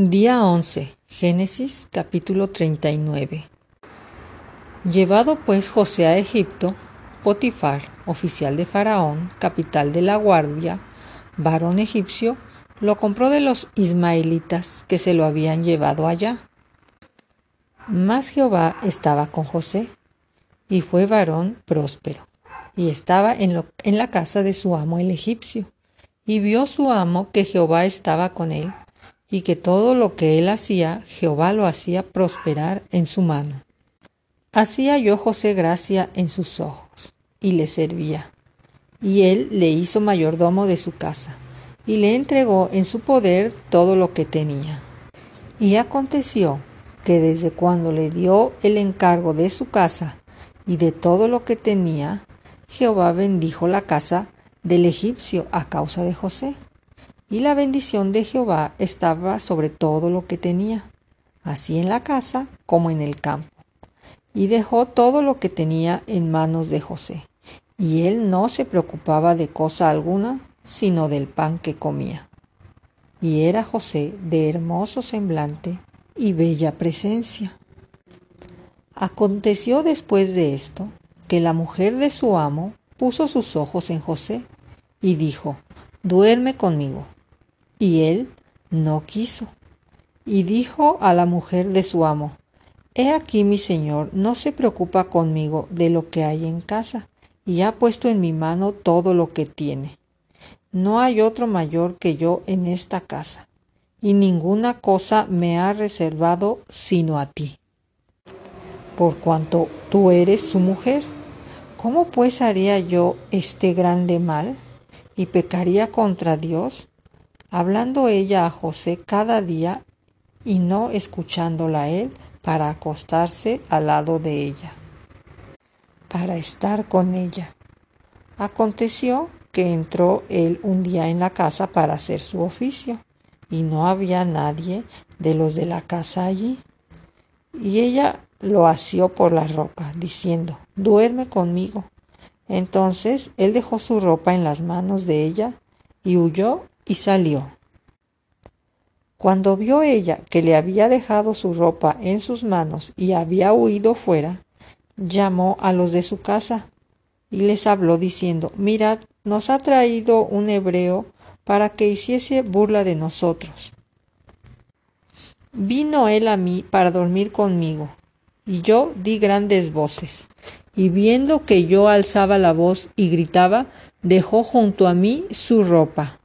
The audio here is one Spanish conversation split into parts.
Día 11. Génesis capítulo 39. Llevado pues José a Egipto, Potifar, oficial de Faraón, capital de la guardia, varón egipcio, lo compró de los ismaelitas que se lo habían llevado allá. Mas Jehová estaba con José, y fue varón próspero, y estaba en, en la casa de su amo el egipcio, y vio su amo que Jehová estaba con él, y que todo lo que él hacía, Jehová lo hacía prosperar en su mano. Hacía yo José gracia en sus ojos, y le servía. Y él le hizo mayordomo de su casa, y le entregó en su poder todo lo que tenía. Y aconteció que desde cuando le dio el encargo de su casa y de todo lo que tenía, Jehová bendijo la casa del egipcio a causa de José y la bendición de Jehová estaba sobre todo lo que tenía, así en la casa como en el campo. Y dejó todo lo que tenía en manos de José, y él no se preocupaba de cosa alguna, sino del pan que comía. Y era José de hermoso semblante y bella presencia. Aconteció después de esto que la mujer de su amo puso sus ojos en José y dijo, duerme conmigo. Y él no quiso. Y dijo a la mujer de su amo, He aquí mi señor no se preocupa conmigo de lo que hay en casa, y ha puesto en mi mano todo lo que tiene. No hay otro mayor que yo en esta casa, y ninguna cosa me ha reservado sino a ti. Por cuanto tú eres su mujer, ¿cómo pues haría yo este grande mal y pecaría contra Dios? Hablando ella a José cada día y no escuchándola a él para acostarse al lado de ella, para estar con ella. Aconteció que entró él un día en la casa para hacer su oficio, y no había nadie de los de la casa allí. Y ella lo asió por la ropa, diciendo, duerme conmigo. Entonces él dejó su ropa en las manos de ella y huyó y salió. Cuando vio ella que le había dejado su ropa en sus manos y había huido fuera, llamó a los de su casa y les habló diciendo, mirad, nos ha traído un hebreo para que hiciese burla de nosotros. Vino él a mí para dormir conmigo, y yo di grandes voces, y viendo que yo alzaba la voz y gritaba, dejó junto a mí su ropa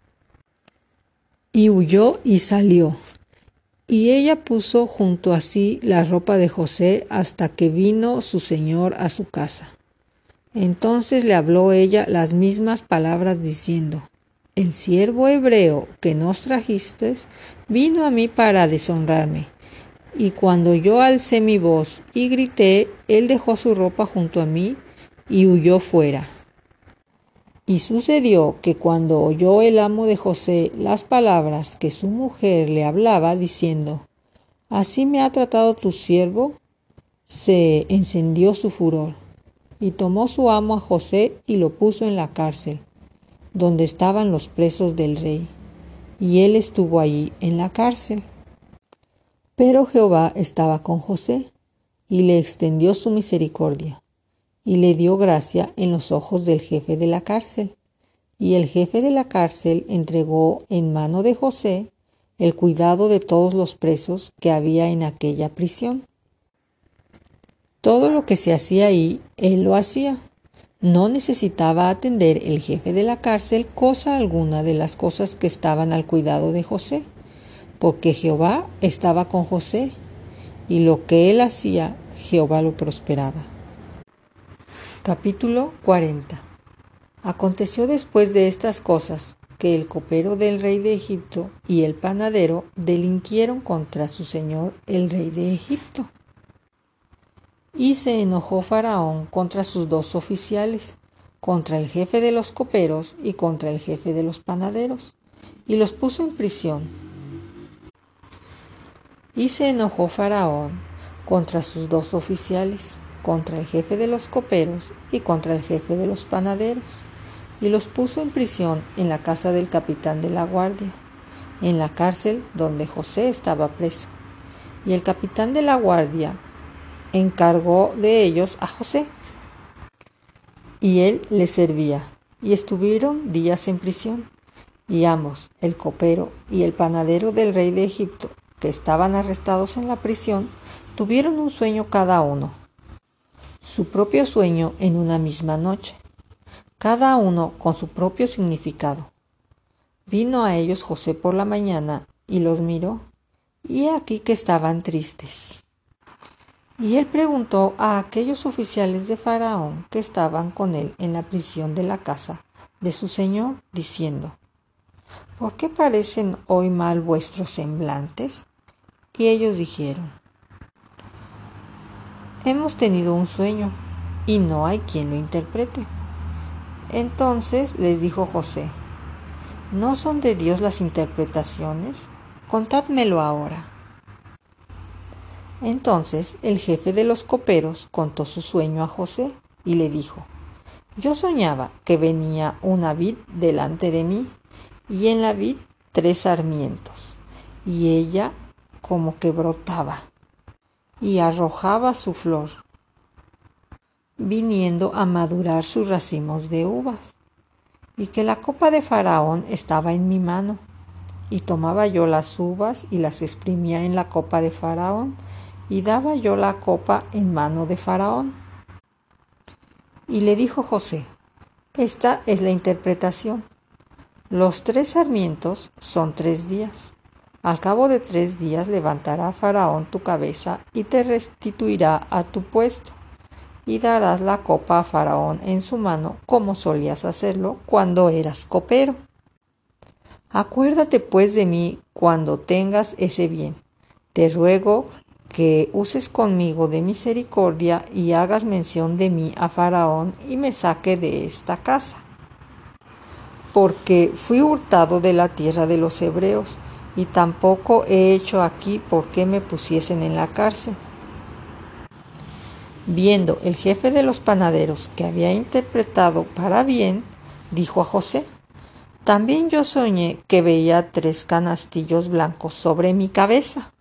y huyó y salió. Y ella puso junto a sí la ropa de José hasta que vino su señor a su casa. Entonces le habló ella las mismas palabras diciendo, El siervo hebreo que nos trajiste vino a mí para deshonrarme. Y cuando yo alcé mi voz y grité, él dejó su ropa junto a mí y huyó fuera. Y sucedió que cuando oyó el amo de José las palabras que su mujer le hablaba, diciendo, Así me ha tratado tu siervo, se encendió su furor, y tomó su amo a José y lo puso en la cárcel, donde estaban los presos del rey, y él estuvo allí en la cárcel. Pero Jehová estaba con José, y le extendió su misericordia y le dio gracia en los ojos del jefe de la cárcel. Y el jefe de la cárcel entregó en mano de José el cuidado de todos los presos que había en aquella prisión. Todo lo que se hacía ahí, él lo hacía. No necesitaba atender el jefe de la cárcel cosa alguna de las cosas que estaban al cuidado de José, porque Jehová estaba con José, y lo que él hacía, Jehová lo prosperaba. Capítulo 40 Aconteció después de estas cosas que el copero del rey de Egipto y el panadero delinquieron contra su señor el rey de Egipto. Y se enojó Faraón contra sus dos oficiales, contra el jefe de los coperos y contra el jefe de los panaderos, y los puso en prisión. Y se enojó Faraón contra sus dos oficiales, contra el jefe de los coperos y contra el jefe de los panaderos, y los puso en prisión en la casa del capitán de la guardia, en la cárcel donde José estaba preso. Y el capitán de la guardia encargó de ellos a José. Y él les servía. Y estuvieron días en prisión. Y ambos, el copero y el panadero del rey de Egipto, que estaban arrestados en la prisión, tuvieron un sueño cada uno. Su propio sueño en una misma noche, cada uno con su propio significado. Vino a ellos José por la mañana y los miró, y aquí que estaban tristes. Y él preguntó a aquellos oficiales de Faraón que estaban con él en la prisión de la casa de su señor, diciendo, ¿Por qué parecen hoy mal vuestros semblantes? Y ellos dijeron, Hemos tenido un sueño y no hay quien lo interprete. Entonces les dijo José, ¿no son de Dios las interpretaciones? Contádmelo ahora. Entonces el jefe de los coperos contó su sueño a José y le dijo, yo soñaba que venía una vid delante de mí y en la vid tres sarmientos y ella como que brotaba y arrojaba su flor, viniendo a madurar sus racimos de uvas, y que la copa de Faraón estaba en mi mano, y tomaba yo las uvas y las exprimía en la copa de Faraón, y daba yo la copa en mano de Faraón. Y le dijo José, esta es la interpretación. Los tres sarmientos son tres días. Al cabo de tres días levantará Faraón tu cabeza y te restituirá a tu puesto, y darás la copa a Faraón en su mano como solías hacerlo cuando eras copero. Acuérdate pues de mí cuando tengas ese bien. Te ruego que uses conmigo de misericordia y hagas mención de mí a Faraón y me saque de esta casa. Porque fui hurtado de la tierra de los hebreos y tampoco he hecho aquí por qué me pusiesen en la cárcel. Viendo el jefe de los panaderos que había interpretado para bien, dijo a José, también yo soñé que veía tres canastillos blancos sobre mi cabeza.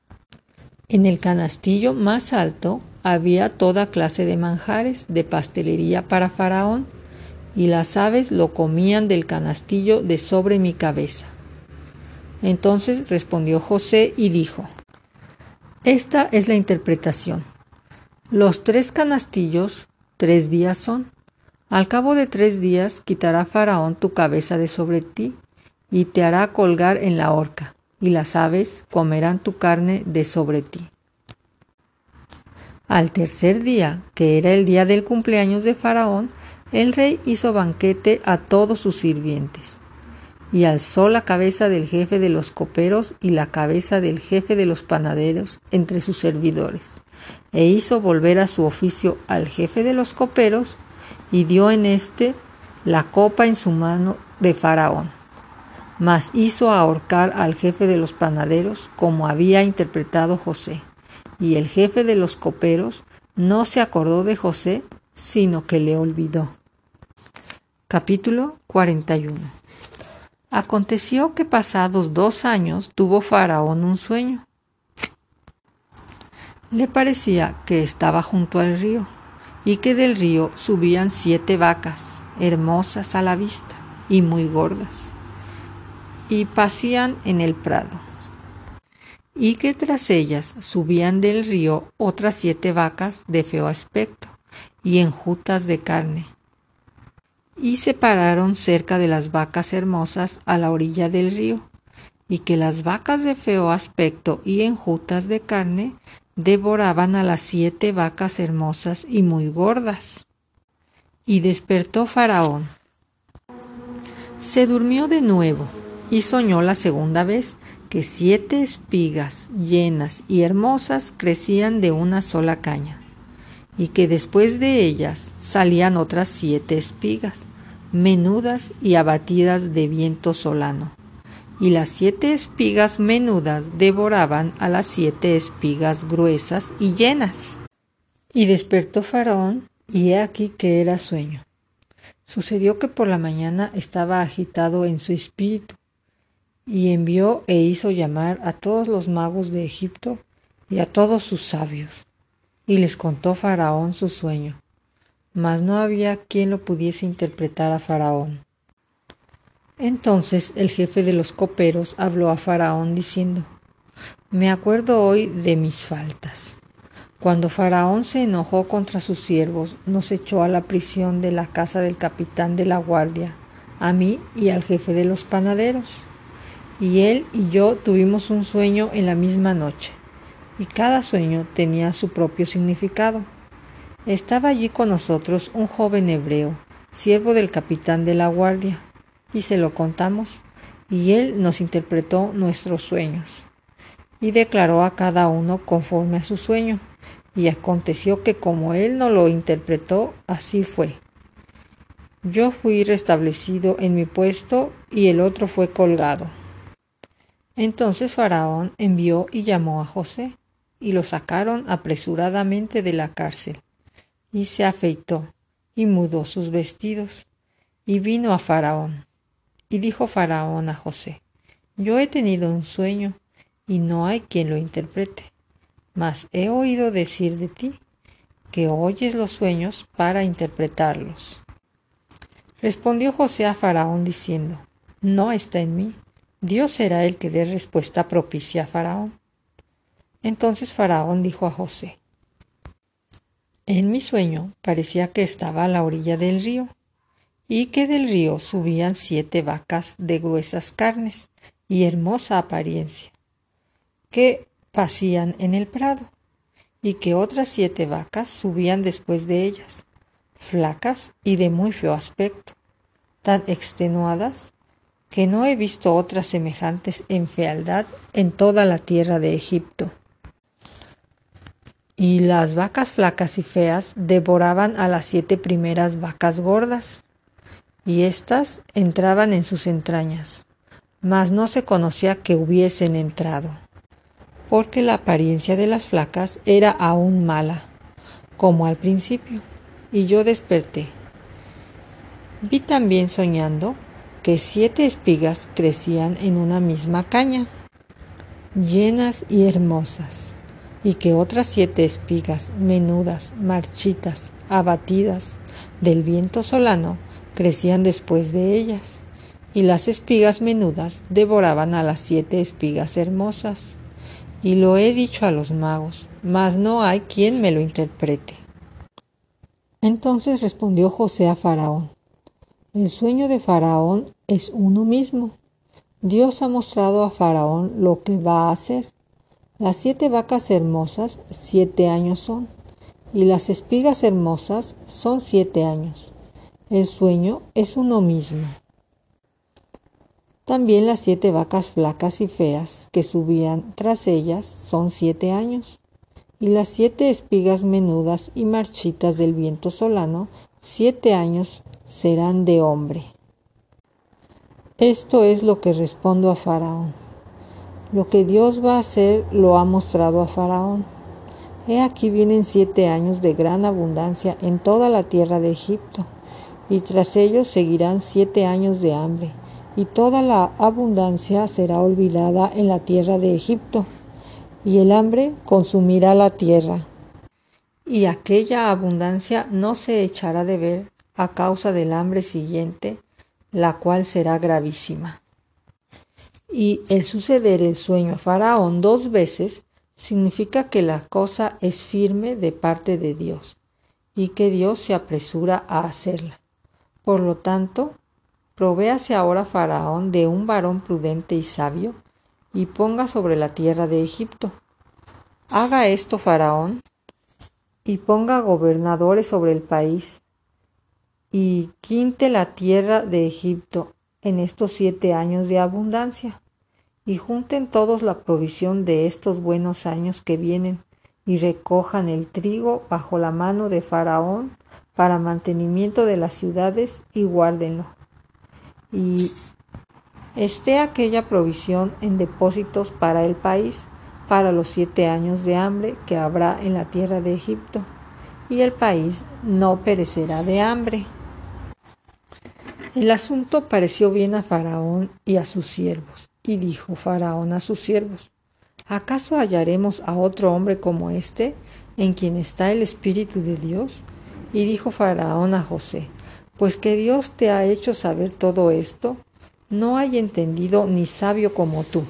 En el canastillo más alto había toda clase de manjares de pastelería para Faraón, y las aves lo comían del canastillo de sobre mi cabeza. Entonces respondió José y dijo, Esta es la interpretación. Los tres canastillos, tres días son. Al cabo de tres días quitará Faraón tu cabeza de sobre ti y te hará colgar en la horca, y las aves comerán tu carne de sobre ti. Al tercer día, que era el día del cumpleaños de Faraón, el rey hizo banquete a todos sus sirvientes y alzó la cabeza del jefe de los coperos y la cabeza del jefe de los panaderos entre sus servidores, e hizo volver a su oficio al jefe de los coperos, y dio en éste la copa en su mano de Faraón. Mas hizo ahorcar al jefe de los panaderos como había interpretado José, y el jefe de los coperos no se acordó de José, sino que le olvidó. Capítulo 41 Aconteció que pasados dos años tuvo Faraón un sueño. Le parecía que estaba junto al río y que del río subían siete vacas, hermosas a la vista y muy gordas, y pasían en el prado, y que tras ellas subían del río otras siete vacas de feo aspecto y enjutas de carne, y se pararon cerca de las vacas hermosas a la orilla del río, y que las vacas de feo aspecto y enjutas de carne devoraban a las siete vacas hermosas y muy gordas. Y despertó Faraón. Se durmió de nuevo y soñó la segunda vez que siete espigas llenas y hermosas crecían de una sola caña, y que después de ellas salían otras siete espigas menudas y abatidas de viento solano. Y las siete espigas menudas devoraban a las siete espigas gruesas y llenas. Y despertó Faraón, y he aquí que era sueño. Sucedió que por la mañana estaba agitado en su espíritu, y envió e hizo llamar a todos los magos de Egipto y a todos sus sabios, y les contó Faraón su sueño, mas no había quien lo pudiese interpretar a Faraón. Entonces el jefe de los coperos habló a Faraón diciendo, Me acuerdo hoy de mis faltas. Cuando Faraón se enojó contra sus siervos, nos echó a la prisión de la casa del capitán de la guardia, a mí y al jefe de los panaderos. Y él y yo tuvimos un sueño en la misma noche, y cada sueño tenía su propio significado. Estaba allí con nosotros un joven hebreo, siervo del capitán de la guardia, y se lo contamos, y él nos interpretó nuestros sueños, y declaró a cada uno conforme a su sueño y aconteció que como él no lo interpretó, así fue. Yo fui restablecido en mi puesto y el otro fue colgado. Entonces Faraón envió y llamó a José, y lo sacaron apresuradamente de la cárcel, y se afeitó, y mudó sus vestidos, y vino a Faraón. Y dijo Faraón a José, Yo he tenido un sueño, y no hay quien lo interprete mas he oído decir de ti que oyes los sueños para interpretarlos. Respondió José a Faraón diciendo, No está en mí, Dios será el que dé respuesta propicia a Faraón. Entonces Faraón dijo a José, En mi sueño parecía que estaba a la orilla del río, y que del río subían siete vacas de gruesas carnes y hermosa apariencia, que pasían en el prado, y que otras siete vacas subían después de ellas, flacas y de muy feo aspecto, tan extenuadas que no he visto otras semejantes en fealdad en toda la tierra de Egipto. Y las vacas flacas y feas devoraban a las siete primeras vacas gordas, y éstas entraban en sus entrañas, mas no se conocía que hubiesen entrado porque la apariencia de las flacas era aún mala, como al principio, y yo desperté. Vi también soñando que siete espigas crecían en una misma caña, llenas y hermosas, y que otras siete espigas menudas, marchitas, abatidas del viento solano, crecían después de ellas, y las espigas menudas devoraban a las siete espigas hermosas y lo he dicho a los magos, mas no hay quien me lo interprete. Entonces respondió José a Faraón, el sueño de Faraón es uno mismo. Dios ha mostrado a Faraón lo que va a hacer. Las siete vacas hermosas siete años son, y las espigas hermosas son siete años. El sueño es uno mismo. También las siete vacas flacas y feas que subían tras ellas son siete años, y las siete espigas menudas y marchitas del viento solano, siete años serán de hombre. Esto es lo que respondo a Faraón. Lo que Dios va a hacer lo ha mostrado a Faraón. He aquí vienen siete años de gran abundancia en toda la tierra de Egipto, y tras ellos seguirán siete años de hambre y toda la abundancia será olvidada en la tierra de Egipto, y el hambre consumirá la tierra. Y aquella abundancia no se echará de ver a causa del hambre siguiente, la cual será gravísima. Y el suceder el sueño a Faraón dos veces significa que la cosa es firme de parte de Dios y que Dios se apresura a hacerla. Por lo tanto, Provéase ahora Faraón de un varón prudente y sabio, y ponga sobre la tierra de Egipto. Haga esto Faraón, y ponga gobernadores sobre el país, y quinte la tierra de Egipto en estos siete años de abundancia, y junten todos la provisión de estos buenos años que vienen, y recojan el trigo bajo la mano de Faraón para mantenimiento de las ciudades, y guárdenlo y esté aquella provisión en depósitos para el país para los siete años de hambre que habrá en la tierra de Egipto, y el país no perecerá de hambre. El asunto pareció bien a Faraón y a sus siervos, Y dijo Faraón a sus siervos, ¿acaso hallaremos a otro hombre como este, en quien está el Espíritu de Dios? Y dijo Faraón a José, pues que Dios te ha hecho saber todo esto, no hay entendido ni sabio como tú.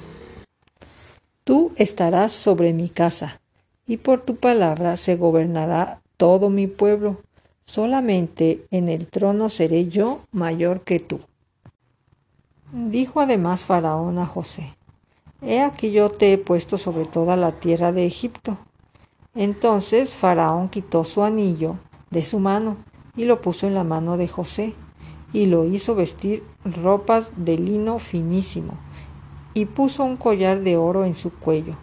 Tú estarás sobre mi casa, y por tu palabra se gobernará todo mi pueblo. Solamente en el trono seré yo mayor que tú. Dijo además Faraón a José, He aquí yo te he puesto sobre toda la tierra de Egipto. Entonces Faraón quitó su anillo de su mano y lo puso en la mano de José, y lo hizo vestir ropas de lino finísimo, y puso un collar de oro en su cuello,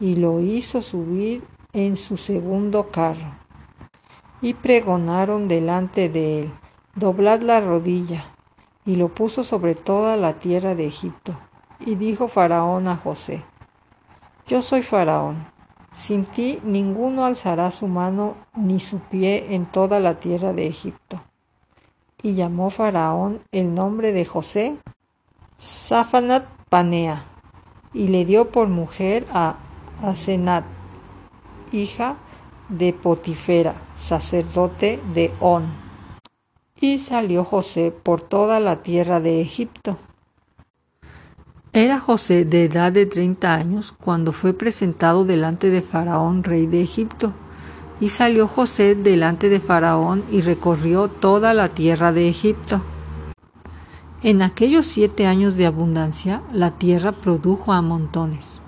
y lo hizo subir en su segundo carro. Y pregonaron delante de él, doblad la rodilla, y lo puso sobre toda la tierra de Egipto. Y dijo Faraón a José, Yo soy Faraón, sin ti ninguno alzará su mano ni su pie en toda la tierra de Egipto. Y llamó Faraón el nombre de José Safanat Panea, y le dio por mujer a Asenat, hija de Potifera, sacerdote de On. Y salió José por toda la tierra de Egipto. Era José de edad de treinta años cuando fue presentado delante de Faraón, rey de Egipto. Y salió José delante de Faraón y recorrió toda la tierra de Egipto. En aquellos siete años de abundancia, la tierra produjo a montones.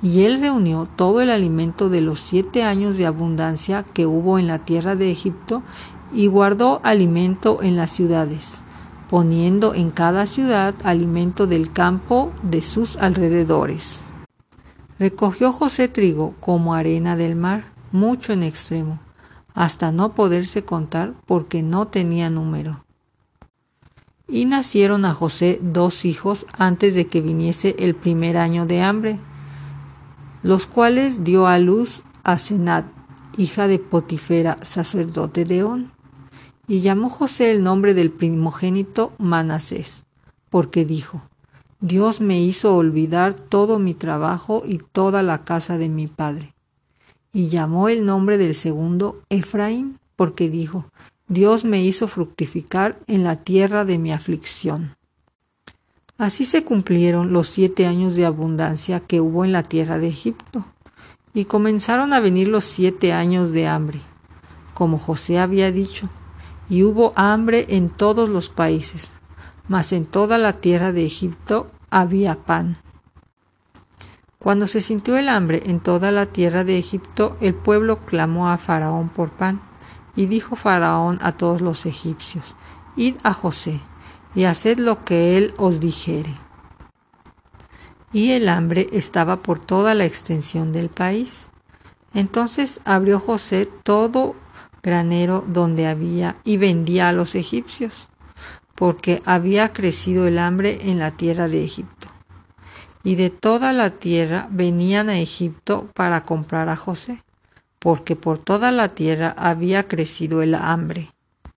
Y él reunió todo el alimento de los siete años de abundancia que hubo en la tierra de Egipto y guardó alimento en las ciudades poniendo en cada ciudad alimento del campo de sus alrededores. Recogió José trigo como arena del mar, mucho en extremo, hasta no poderse contar porque no tenía número. Y nacieron a José dos hijos antes de que viniese el primer año de hambre, los cuales dio a luz a Senat, hija de Potifera, sacerdote de On. Y llamó José el nombre del primogénito Manasés, porque dijo, Dios me hizo olvidar todo mi trabajo y toda la casa de mi padre. Y llamó el nombre del segundo Efraín, porque dijo, Dios me hizo fructificar en la tierra de mi aflicción. Así se cumplieron los siete años de abundancia que hubo en la tierra de Egipto, y comenzaron a venir los siete años de hambre, como José había dicho, y hubo hambre en todos los países, mas en toda la tierra de Egipto había pan. Cuando se sintió el hambre en toda la tierra de Egipto, el pueblo clamó a Faraón por pan, y dijo Faraón a todos los egipcios, Id a José, y haced lo que él os dijere. Y el hambre estaba por toda la extensión del país. Entonces abrió José todo granero donde había y vendía a los egipcios, porque había crecido el hambre en la tierra de Egipto. Y de toda la tierra venían a Egipto para comprar a José, porque por toda la tierra había crecido el hambre.